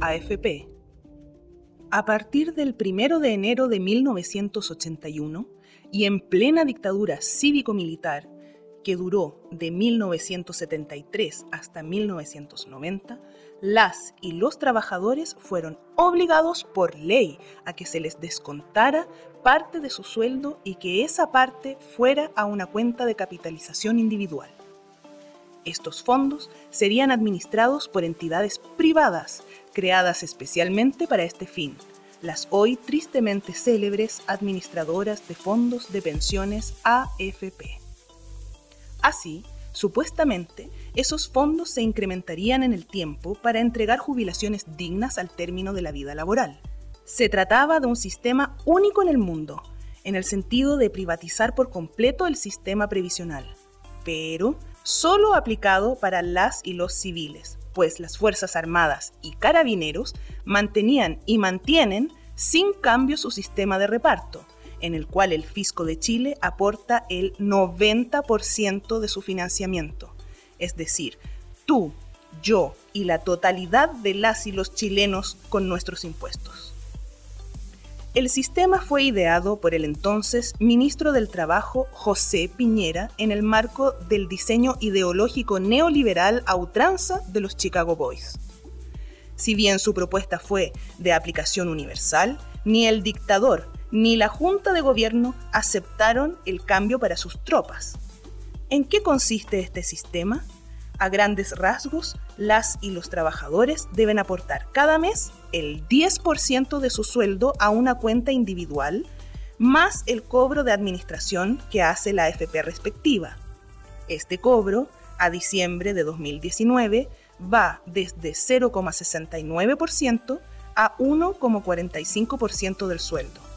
AFP. A partir del 1 de enero de 1981 y en plena dictadura cívico-militar que duró de 1973 hasta 1990, las y los trabajadores fueron obligados por ley a que se les descontara parte de su sueldo y que esa parte fuera a una cuenta de capitalización individual. Estos fondos serían administrados por entidades privadas creadas especialmente para este fin, las hoy tristemente célebres administradoras de fondos de pensiones AFP. Así, supuestamente, esos fondos se incrementarían en el tiempo para entregar jubilaciones dignas al término de la vida laboral. Se trataba de un sistema único en el mundo, en el sentido de privatizar por completo el sistema previsional, pero solo aplicado para las y los civiles, pues las Fuerzas Armadas y Carabineros mantenían y mantienen sin cambio su sistema de reparto, en el cual el Fisco de Chile aporta el 90% de su financiamiento. Es decir, tú, yo y la totalidad de las y los chilenos con nuestros impuestos. El sistema fue ideado por el entonces ministro del Trabajo José Piñera en el marco del diseño ideológico neoliberal a ultranza de los Chicago Boys. Si bien su propuesta fue de aplicación universal, ni el dictador ni la Junta de Gobierno aceptaron el cambio para sus tropas. ¿En qué consiste este sistema? A grandes rasgos, las y los trabajadores deben aportar cada mes el 10% de su sueldo a una cuenta individual, más el cobro de administración que hace la AFP respectiva. Este cobro, a diciembre de 2019, va desde 0,69% a 1,45% del sueldo.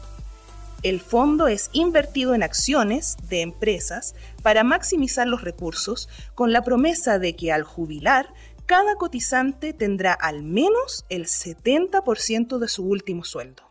El fondo es invertido en acciones de empresas para maximizar los recursos con la promesa de que al jubilar, cada cotizante tendrá al menos el 70% de su último sueldo.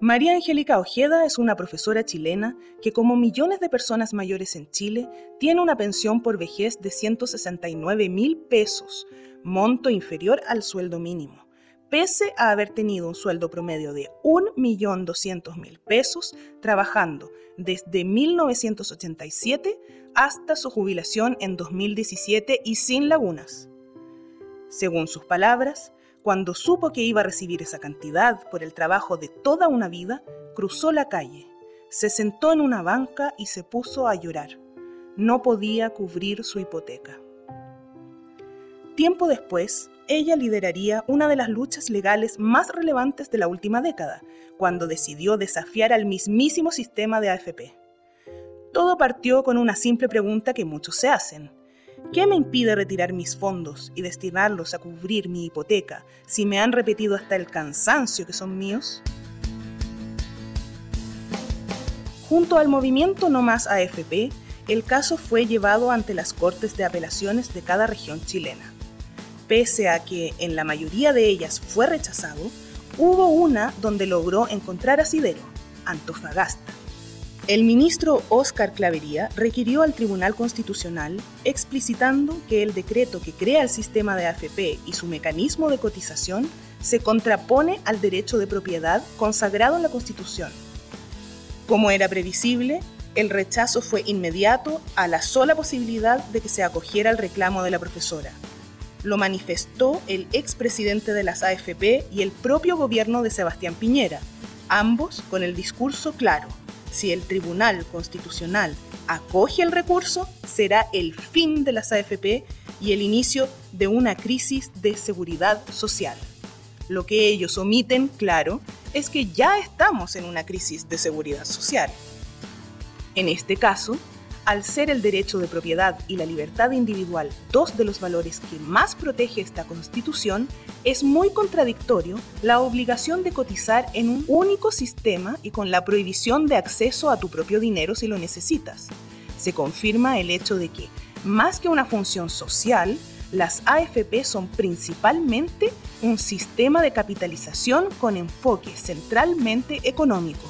María Angélica Ojeda es una profesora chilena que, como millones de personas mayores en Chile, tiene una pensión por vejez de 169 mil pesos, monto inferior al sueldo mínimo, pese a haber tenido un sueldo promedio de 1.200.000 pesos trabajando desde 1987 hasta su jubilación en 2017 y sin lagunas. Según sus palabras, cuando supo que iba a recibir esa cantidad por el trabajo de toda una vida, cruzó la calle, se sentó en una banca y se puso a llorar. No podía cubrir su hipoteca. Tiempo después, ella lideraría una de las luchas legales más relevantes de la última década, cuando decidió desafiar al mismísimo sistema de AFP. Todo partió con una simple pregunta que muchos se hacen. ¿Qué me impide retirar mis fondos y destinarlos a cubrir mi hipoteca si me han repetido hasta el cansancio que son míos? Junto al movimiento No Más AFP, el caso fue llevado ante las Cortes de Apelaciones de cada región chilena. Pese a que en la mayoría de ellas fue rechazado, hubo una donde logró encontrar asidero, Antofagasta el ministro Óscar Clavería requirió al Tribunal Constitucional explicitando que el decreto que crea el sistema de AFP y su mecanismo de cotización se contrapone al derecho de propiedad consagrado en la Constitución. Como era previsible, el rechazo fue inmediato a la sola posibilidad de que se acogiera el reclamo de la profesora. Lo manifestó el expresidente de las AFP y el propio gobierno de Sebastián Piñera, ambos con el discurso claro si el Tribunal Constitucional acoge el recurso, será el fin de las AFP y el inicio de una crisis de seguridad social. Lo que ellos omiten, claro, es que ya estamos en una crisis de seguridad social. En este caso, al ser el derecho de propiedad y la libertad individual dos de los valores que más protege esta Constitución, es muy contradictorio la obligación de cotizar en un único sistema y con la prohibición de acceso a tu propio dinero si lo necesitas. Se confirma el hecho de que, más que una función social, las AFP son principalmente un sistema de capitalización con enfoque centralmente económico,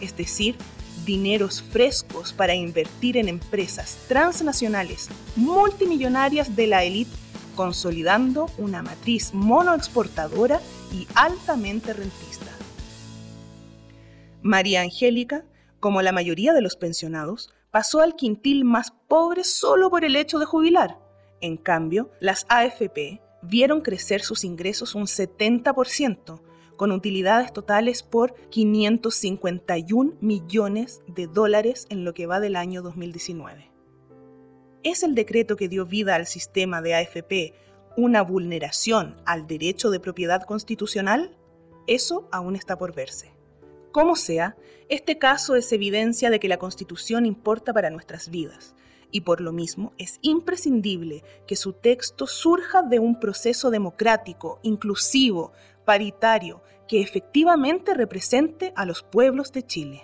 es decir, dineros frescos para invertir en empresas transnacionales multimillonarias de la élite, consolidando una matriz monoexportadora y altamente rentista. María Angélica, como la mayoría de los pensionados, pasó al quintil más pobre solo por el hecho de jubilar. En cambio, las AFP vieron crecer sus ingresos un 70%, con utilidades totales por 551 millones de dólares en lo que va del año 2019. ¿Es el decreto que dio vida al sistema de AFP una vulneración al derecho de propiedad constitucional? Eso aún está por verse. Como sea, este caso es evidencia de que la Constitución importa para nuestras vidas y por lo mismo es imprescindible que su texto surja de un proceso democrático, inclusivo, paritario, que efectivamente represente a los pueblos de Chile.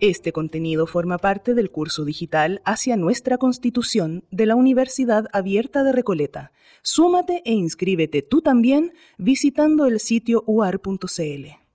Este contenido forma parte del curso digital Hacia nuestra Constitución de la Universidad Abierta de Recoleta. Súmate e inscríbete tú también visitando el sitio uar.cl.